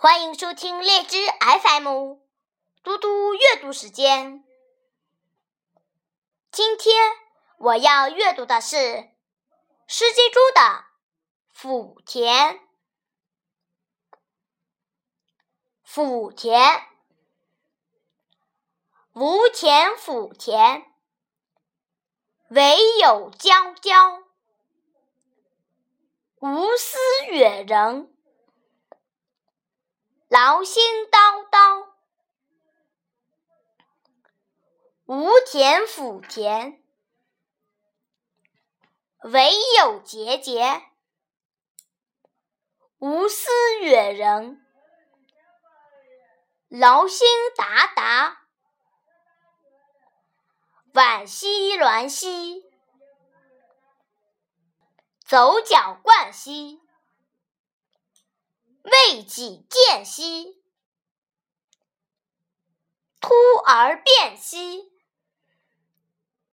欢迎收听荔枝 FM，嘟嘟阅读时间。今天我要阅读的是施金珠的《抚田》。抚田，无田抚田，惟有皎皎。无私远人，劳心叨叨。无田抚田，惟有节节。无私远人，劳心达达。惋兮鸾兮。走脚冠兮，未几见兮，突而变兮，